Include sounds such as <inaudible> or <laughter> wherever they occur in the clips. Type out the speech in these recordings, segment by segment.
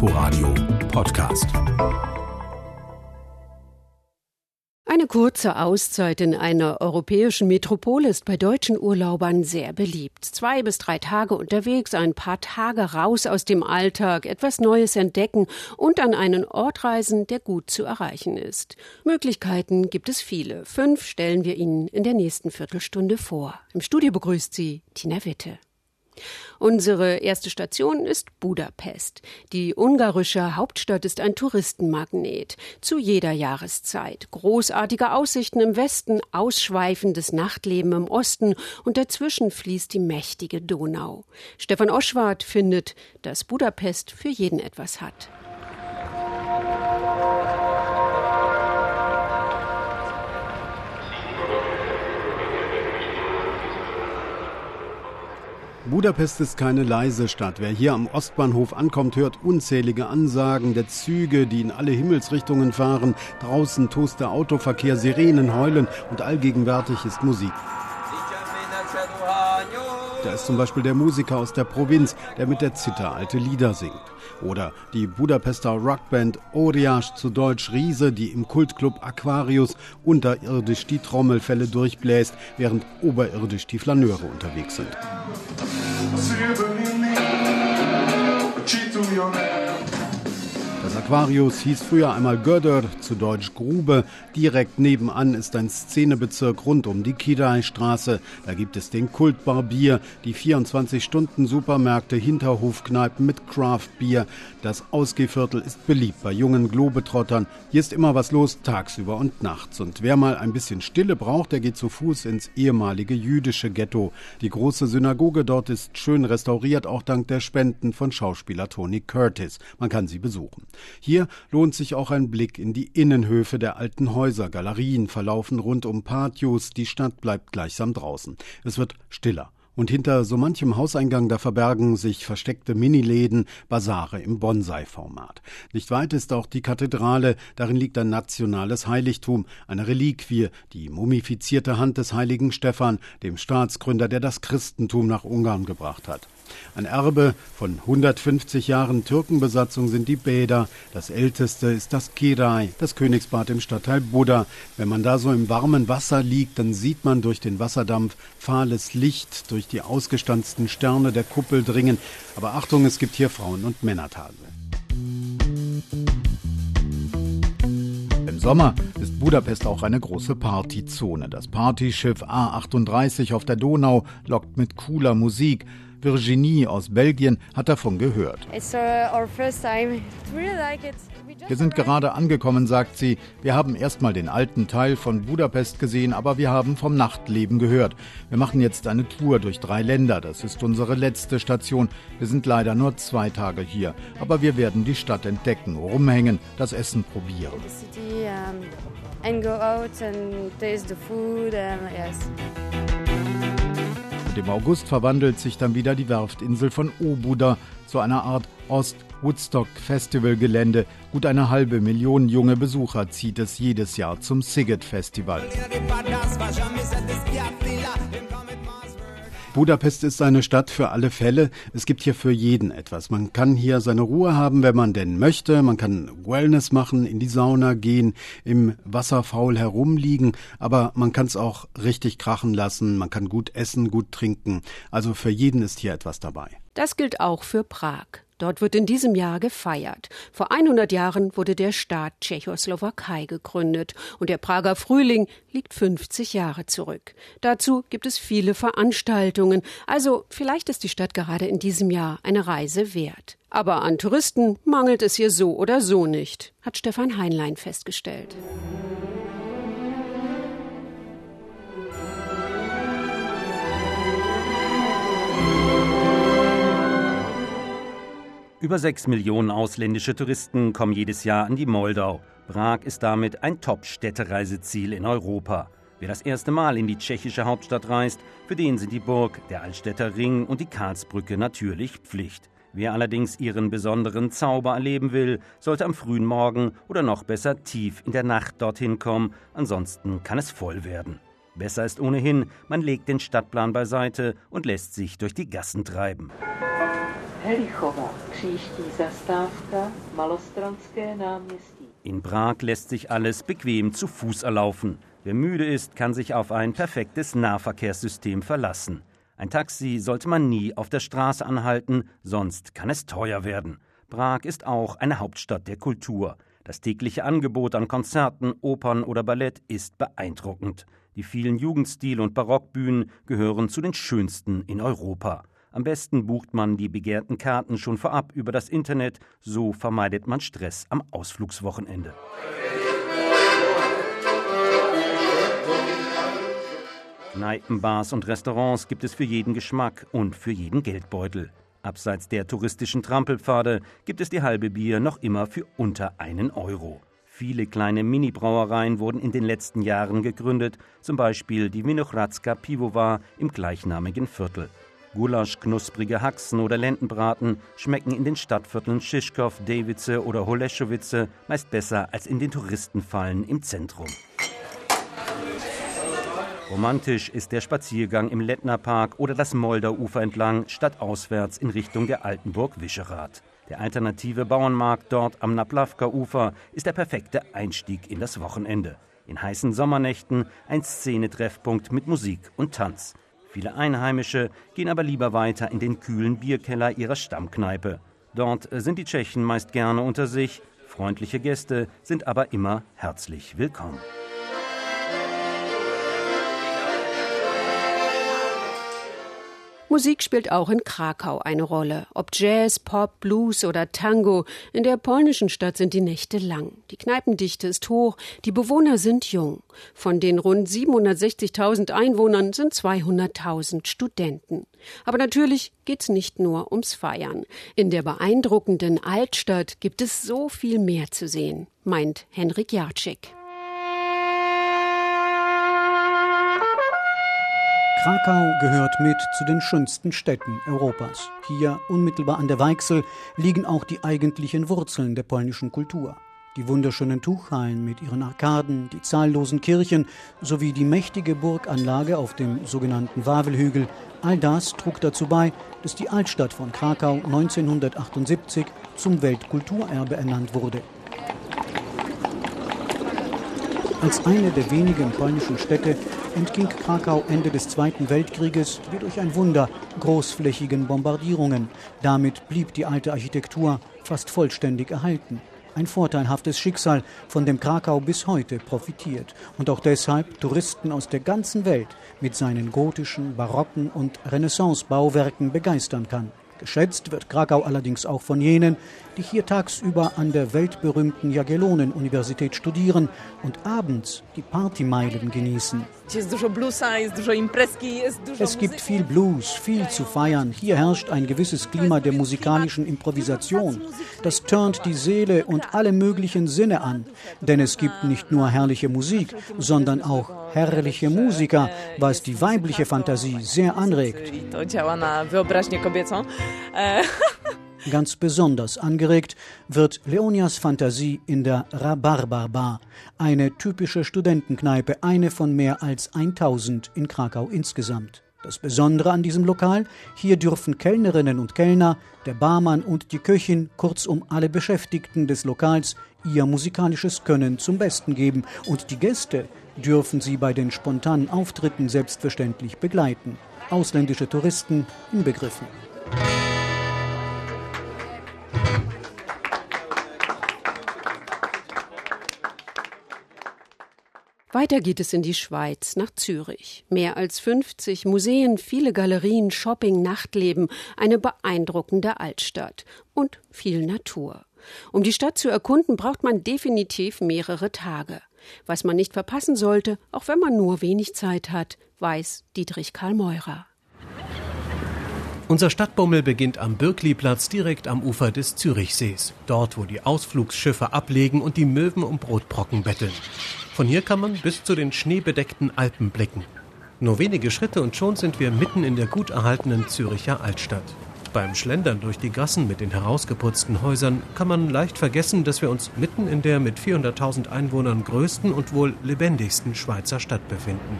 Inforadio Podcast. Eine kurze Auszeit in einer europäischen Metropole ist bei deutschen Urlaubern sehr beliebt. Zwei bis drei Tage unterwegs, ein paar Tage raus aus dem Alltag, etwas Neues entdecken und an einen Ort reisen, der gut zu erreichen ist. Möglichkeiten gibt es viele. Fünf stellen wir Ihnen in der nächsten Viertelstunde vor. Im Studio begrüßt Sie Tina Witte. Unsere erste Station ist Budapest. Die ungarische Hauptstadt ist ein Touristenmagnet. Zu jeder Jahreszeit. Großartige Aussichten im Westen, ausschweifendes Nachtleben im Osten und dazwischen fließt die mächtige Donau. Stefan Oschwart findet, dass Budapest für jeden etwas hat. Budapest ist keine leise Stadt. Wer hier am Ostbahnhof ankommt, hört unzählige Ansagen der Züge, die in alle Himmelsrichtungen fahren. Draußen tost der Autoverkehr, Sirenen heulen und allgegenwärtig ist Musik. Da ist zum Beispiel der Musiker aus der Provinz, der mit der Zither alte Lieder singt. Oder die Budapester Rockband Orias, zu Deutsch Riese, die im Kultclub Aquarius unterirdisch die Trommelfälle durchbläst, während oberirdisch die Flaneure unterwegs sind. Aquarius hieß früher einmal Göder, zu Deutsch Grube. Direkt nebenan ist ein Szenebezirk rund um die Kidai-Straße. Da gibt es den Kultbarbier, die 24-Stunden-Supermärkte, Hinterhofkneipen mit Craft-Bier. Das Ausgehviertel ist beliebt bei jungen Globetrottern. Hier ist immer was los, tagsüber und nachts. Und wer mal ein bisschen Stille braucht, der geht zu Fuß ins ehemalige jüdische Ghetto. Die große Synagoge dort ist schön restauriert, auch dank der Spenden von Schauspieler Tony Curtis. Man kann sie besuchen. Hier lohnt sich auch ein Blick in die Innenhöfe der alten Häuser. Galerien verlaufen rund um Patios. Die Stadt bleibt gleichsam draußen. Es wird stiller. Und hinter so manchem Hauseingang da verbergen sich versteckte Miniläden, Basare im Bonsai-Format. Nicht weit ist auch die Kathedrale, darin liegt ein nationales Heiligtum, eine Reliquie, die mumifizierte Hand des heiligen Stephan, dem Staatsgründer, der das Christentum nach Ungarn gebracht hat. Ein Erbe von 150 Jahren Türkenbesatzung sind die Bäder. Das älteste ist das Kirai, das Königsbad im Stadtteil Buddha. Wenn man da so im warmen Wasser liegt, dann sieht man durch den Wasserdampf fahles Licht durch die ausgestanzten Sterne der Kuppel dringen. Aber Achtung, es gibt hier Frauen- und Männertage. Im Sommer ist Budapest auch eine große Partyzone. Das Partyschiff A38 auf der Donau lockt mit cooler Musik. Virginie aus Belgien hat davon gehört. Uh, wir sind gerade angekommen, sagt sie. Wir haben erstmal den alten Teil von Budapest gesehen, aber wir haben vom Nachtleben gehört. Wir machen jetzt eine Tour durch drei Länder. Das ist unsere letzte Station. Wir sind leider nur zwei Tage hier. Aber wir werden die Stadt entdecken, rumhängen, das Essen probieren. Im August verwandelt sich dann wieder die Werftinsel von Obuda zu einer Art Ost-Woodstock-Festival-Gelände. Gut eine halbe Million junge Besucher zieht es jedes Jahr zum Siget-Festival. Budapest ist eine Stadt für alle Fälle. Es gibt hier für jeden etwas. Man kann hier seine Ruhe haben, wenn man denn möchte. Man kann Wellness machen, in die Sauna gehen, im Wasser faul herumliegen. Aber man kann es auch richtig krachen lassen. Man kann gut essen, gut trinken. Also für jeden ist hier etwas dabei. Das gilt auch für Prag. Dort wird in diesem Jahr gefeiert. Vor 100 Jahren wurde der Staat Tschechoslowakei gegründet und der Prager Frühling liegt 50 Jahre zurück. Dazu gibt es viele Veranstaltungen, also vielleicht ist die Stadt gerade in diesem Jahr eine Reise wert. Aber an Touristen mangelt es hier so oder so nicht, hat Stefan Heinlein festgestellt. Über sechs Millionen ausländische Touristen kommen jedes Jahr an die Moldau. Prag ist damit ein Top-Städtereiseziel in Europa. Wer das erste Mal in die tschechische Hauptstadt reist, für den sind die Burg, der Altstädter Ring und die Karlsbrücke natürlich Pflicht. Wer allerdings ihren besonderen Zauber erleben will, sollte am frühen Morgen oder noch besser tief in der Nacht dorthin kommen, ansonsten kann es voll werden. Besser ist ohnehin, man legt den Stadtplan beiseite und lässt sich durch die Gassen treiben. Helichova, příští zastávka, Malostranské náměstí. In Prag lässt sich alles bequem zu Fuß erlaufen. Wer müde ist, kann sich auf ein perfektes Nahverkehrssystem verlassen. Ein Taxi sollte man nie auf der Straße anhalten, sonst kann es teuer werden. Prag ist auch eine Hauptstadt der Kultur. Das tägliche Angebot an Konzerten, Opern oder Ballett ist beeindruckend. Die vielen Jugendstil- und Barockbühnen gehören zu den schönsten in Europa. Am besten bucht man die begehrten Karten schon vorab über das Internet, so vermeidet man Stress am Ausflugswochenende. Kneipen, Bars und Restaurants gibt es für jeden Geschmack und für jeden Geldbeutel. Abseits der touristischen Trampelpfade gibt es die halbe Bier noch immer für unter einen Euro. Viele kleine Mini-Brauereien wurden in den letzten Jahren gegründet, zum Beispiel die Winochradska Pivovar im gleichnamigen Viertel. Gulasch, knusprige Haxen oder Lendenbraten schmecken in den Stadtvierteln Schischkow, Davice oder Holeschowice meist besser als in den Touristenfallen im Zentrum. Romantisch ist der Spaziergang im Lettnerpark oder das Moldauufer entlang, statt auswärts in Richtung der Altenburg Vischerath. Der alternative Bauernmarkt dort am Naplavka-Ufer ist der perfekte Einstieg in das Wochenende. In heißen Sommernächten ein Szenetreffpunkt mit Musik und Tanz. Viele Einheimische gehen aber lieber weiter in den kühlen Bierkeller ihrer Stammkneipe. Dort sind die Tschechen meist gerne unter sich, freundliche Gäste sind aber immer herzlich willkommen. Musik spielt auch in Krakau eine Rolle. Ob Jazz, Pop, Blues oder Tango. In der polnischen Stadt sind die Nächte lang. Die Kneipendichte ist hoch. Die Bewohner sind jung. Von den rund 760.000 Einwohnern sind 200.000 Studenten. Aber natürlich geht's nicht nur ums Feiern. In der beeindruckenden Altstadt gibt es so viel mehr zu sehen, meint Henrik Jacek. Krakau gehört mit zu den schönsten Städten Europas. Hier, unmittelbar an der Weichsel, liegen auch die eigentlichen Wurzeln der polnischen Kultur. Die wunderschönen Tuchhallen mit ihren Arkaden, die zahllosen Kirchen sowie die mächtige Burganlage auf dem sogenannten Wawelhügel, all das trug dazu bei, dass die Altstadt von Krakau 1978 zum Weltkulturerbe ernannt wurde. Als eine der wenigen polnischen Städte entging Krakau Ende des Zweiten Weltkrieges wie durch ein Wunder großflächigen Bombardierungen. Damit blieb die alte Architektur fast vollständig erhalten. Ein vorteilhaftes Schicksal, von dem Krakau bis heute profitiert und auch deshalb Touristen aus der ganzen Welt mit seinen gotischen, barocken und Renaissance-Bauwerken begeistern kann. Geschätzt wird Krakau allerdings auch von jenen, die hier tagsüber an der weltberühmten Jagiellonen-Universität studieren und abends die Partymeilen genießen. Es gibt viel Blues, viel zu feiern. Hier herrscht ein gewisses Klima der musikalischen Improvisation. Das turnt die Seele und alle möglichen Sinne an. Denn es gibt nicht nur herrliche Musik, sondern auch herrliche Musiker, was die weibliche Fantasie sehr anregt. <laughs> Ganz besonders angeregt wird Leonias Fantasie in der Rhabarber Bar, eine typische Studentenkneipe, eine von mehr als 1000 in Krakau insgesamt. Das Besondere an diesem Lokal, hier dürfen Kellnerinnen und Kellner, der Barmann und die Köchin, kurzum alle Beschäftigten des Lokals, ihr musikalisches Können zum Besten geben und die Gäste dürfen sie bei den spontanen Auftritten selbstverständlich begleiten. Ausländische Touristen inbegriffen. Weiter geht es in die Schweiz, nach Zürich. Mehr als 50 Museen, viele Galerien, Shopping, Nachtleben, eine beeindruckende Altstadt und viel Natur. Um die Stadt zu erkunden, braucht man definitiv mehrere Tage. Was man nicht verpassen sollte, auch wenn man nur wenig Zeit hat, weiß Dietrich Karl Meurer. Unser Stadtbummel beginnt am Birkliplatz direkt am Ufer des Zürichsees, dort wo die Ausflugsschiffe ablegen und die Möwen um Brotbrocken betteln. Von hier kann man bis zu den schneebedeckten Alpen blicken. Nur wenige Schritte und schon sind wir mitten in der gut erhaltenen Züricher Altstadt. Beim Schlendern durch die Gassen mit den herausgeputzten Häusern kann man leicht vergessen, dass wir uns mitten in der mit 400.000 Einwohnern größten und wohl lebendigsten Schweizer Stadt befinden.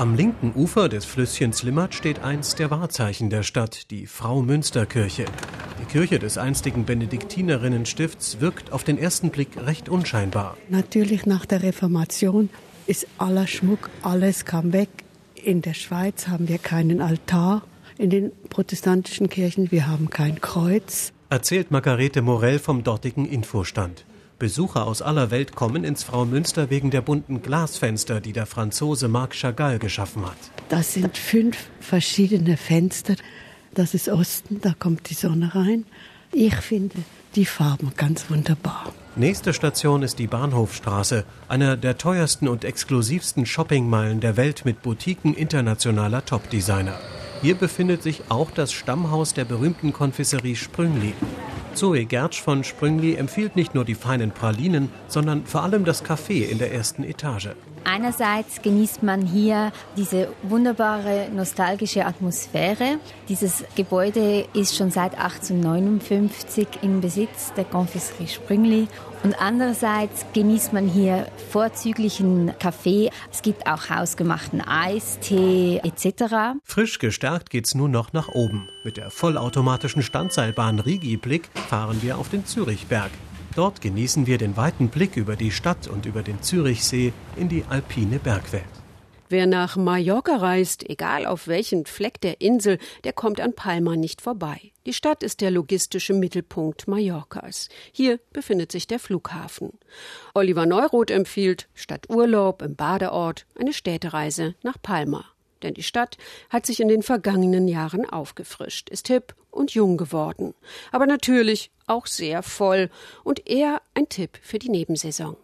Am linken Ufer des Flüsschens Limmat steht eins der Wahrzeichen der Stadt, die Frau Münsterkirche. Die Kirche des einstigen Benediktinerinnenstifts wirkt auf den ersten Blick recht unscheinbar. Natürlich nach der Reformation ist aller Schmuck, alles kam weg. In der Schweiz haben wir keinen Altar. In den protestantischen Kirchen, wir haben kein Kreuz. Erzählt Margarete Morell vom dortigen Infostand. Besucher aus aller Welt kommen ins Fraumünster wegen der bunten Glasfenster, die der Franzose Marc Chagall geschaffen hat. Das sind fünf verschiedene Fenster. Das ist Osten, da kommt die Sonne rein. Ich finde die Farben ganz wunderbar. Nächste Station ist die Bahnhofstraße, einer der teuersten und exklusivsten Shoppingmeilen der Welt mit Boutiquen internationaler Topdesigner. Hier befindet sich auch das Stammhaus der berühmten Konfisserie Sprüngli. Zoe Gertsch von Sprüngli empfiehlt nicht nur die feinen Pralinen, sondern vor allem das Café in der ersten Etage. Einerseits genießt man hier diese wunderbare nostalgische Atmosphäre. Dieses Gebäude ist schon seit 1859 im Besitz der Konfisserie Sprüngli. Und andererseits genießt man hier vorzüglichen Kaffee. Es gibt auch hausgemachten Eistee etc. Frisch gestärkt geht's nun noch nach oben. Mit der vollautomatischen Standseilbahn Rigi-Blick fahren wir auf den Zürichberg. Dort genießen wir den weiten Blick über die Stadt und über den Zürichsee in die alpine Bergwelt. Wer nach Mallorca reist, egal auf welchen Fleck der Insel, der kommt an Palma nicht vorbei. Die Stadt ist der logistische Mittelpunkt Mallorcas. Hier befindet sich der Flughafen. Oliver Neuroth empfiehlt statt Urlaub im Badeort eine Städtereise nach Palma. Denn die Stadt hat sich in den vergangenen Jahren aufgefrischt, ist hip und jung geworden. Aber natürlich auch sehr voll und eher ein Tipp für die Nebensaison.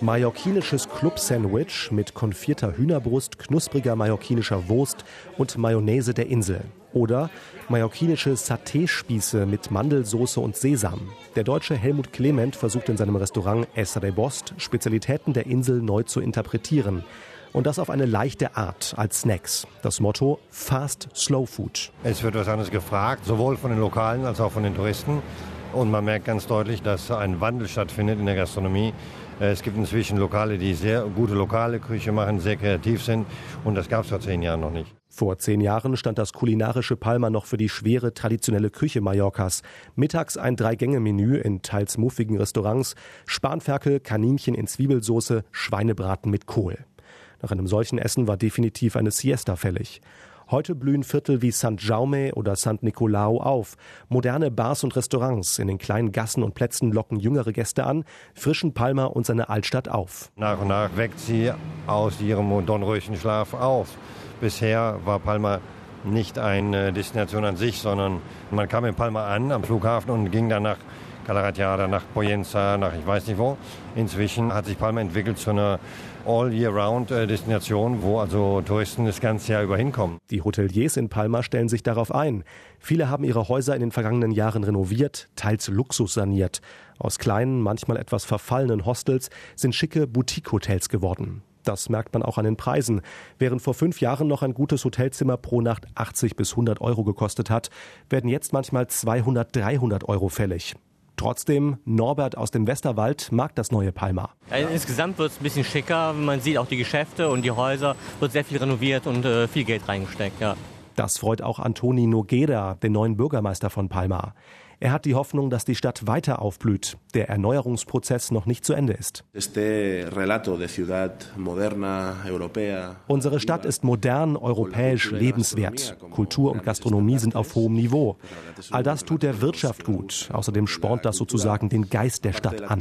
Mallorquinisches Club-Sandwich mit konfierter Hühnerbrust, knuspriger mallorquinischer Wurst und Mayonnaise der Insel. Oder mallorquinische Saté-Spieße mit Mandelsoße und Sesam. Der deutsche Helmut Clement versucht in seinem Restaurant Es Rebost Spezialitäten der Insel neu zu interpretieren. Und das auf eine leichte Art als Snacks. Das Motto Fast Slow Food. Es wird was anderes gefragt, sowohl von den Lokalen als auch von den Touristen. Und man merkt ganz deutlich, dass ein Wandel stattfindet in der Gastronomie. Äh, es gibt inzwischen Lokale, die sehr gute lokale Küche machen, sehr kreativ sind. Und das gab es vor zehn Jahren noch nicht. Vor zehn Jahren stand das kulinarische Palma noch für die schwere traditionelle Küche Mallorcas. Mittags ein Drei-Gänge-Menü in teils muffigen Restaurants, Spanferkel, Kaninchen in Zwiebelsoße, Schweinebraten mit Kohl. Nach einem solchen Essen war definitiv eine Siesta fällig. Heute blühen Viertel wie St. Jaume oder St. Nicolao auf. Moderne Bars und Restaurants in den kleinen Gassen und Plätzen locken jüngere Gäste an, frischen Palma und seine Altstadt auf. Nach und nach weckt sie aus ihrem Dornröschenschlaf auf. Bisher war Palma nicht eine Destination an sich, sondern man kam in Palma an am Flughafen und ging dann nach Calaratiada, nach Poyenza, nach ich weiß nicht wo. Inzwischen hat sich Palma entwickelt zu einer All-Year-Round-Destination, wo also Touristen das ganze Jahr über hinkommen. Die Hoteliers in Palma stellen sich darauf ein. Viele haben ihre Häuser in den vergangenen Jahren renoviert, teils Luxus saniert. Aus kleinen, manchmal etwas verfallenen Hostels sind schicke Boutique-Hotels geworden. Das merkt man auch an den Preisen. Während vor fünf Jahren noch ein gutes Hotelzimmer pro Nacht 80 bis 100 Euro gekostet hat, werden jetzt manchmal 200, 300 Euro fällig. Trotzdem, Norbert aus dem Westerwald mag das neue Palma. Also insgesamt wird es ein bisschen schicker. Man sieht auch die Geschäfte und die Häuser. Wird sehr viel renoviert und äh, viel Geld reingesteckt. Ja. Das freut auch Antoni Noguera, den neuen Bürgermeister von Palma. Er hat die Hoffnung, dass die Stadt weiter aufblüht, der Erneuerungsprozess noch nicht zu Ende ist. Unsere Stadt ist modern, europäisch, lebenswert. Kultur und Gastronomie sind auf hohem Niveau. All das tut der Wirtschaft gut. Außerdem spornt das sozusagen den Geist der Stadt an.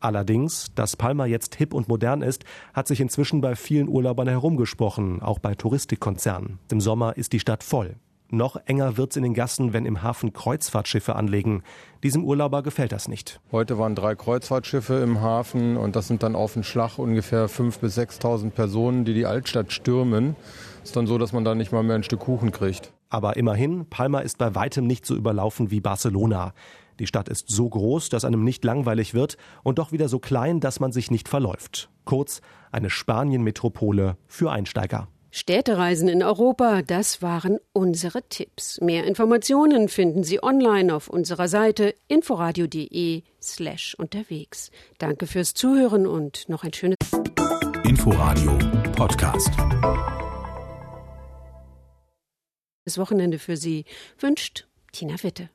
Allerdings, dass Palma jetzt hip und modern ist, hat sich inzwischen bei vielen Urlaubern herumgesprochen, auch bei Touristikkonzernen. Im Sommer ist die Stadt voll. Noch enger wird's in den Gassen, wenn im Hafen Kreuzfahrtschiffe anlegen. Diesem Urlauber gefällt das nicht. Heute waren drei Kreuzfahrtschiffe im Hafen und das sind dann auf den Schlag ungefähr 5.000 bis 6.000 Personen, die die Altstadt stürmen. Ist dann so, dass man da nicht mal mehr ein Stück Kuchen kriegt. Aber immerhin, Palma ist bei weitem nicht so überlaufen wie Barcelona. Die Stadt ist so groß, dass einem nicht langweilig wird und doch wieder so klein, dass man sich nicht verläuft. Kurz, eine Spanien-Metropole für Einsteiger. Städtereisen in Europa, das waren unsere Tipps. Mehr Informationen finden Sie online auf unserer Seite inforadio.de slash unterwegs. Danke fürs Zuhören und noch ein schönes Inforadio Podcast. Wochenende für Sie wünscht Tina Witte.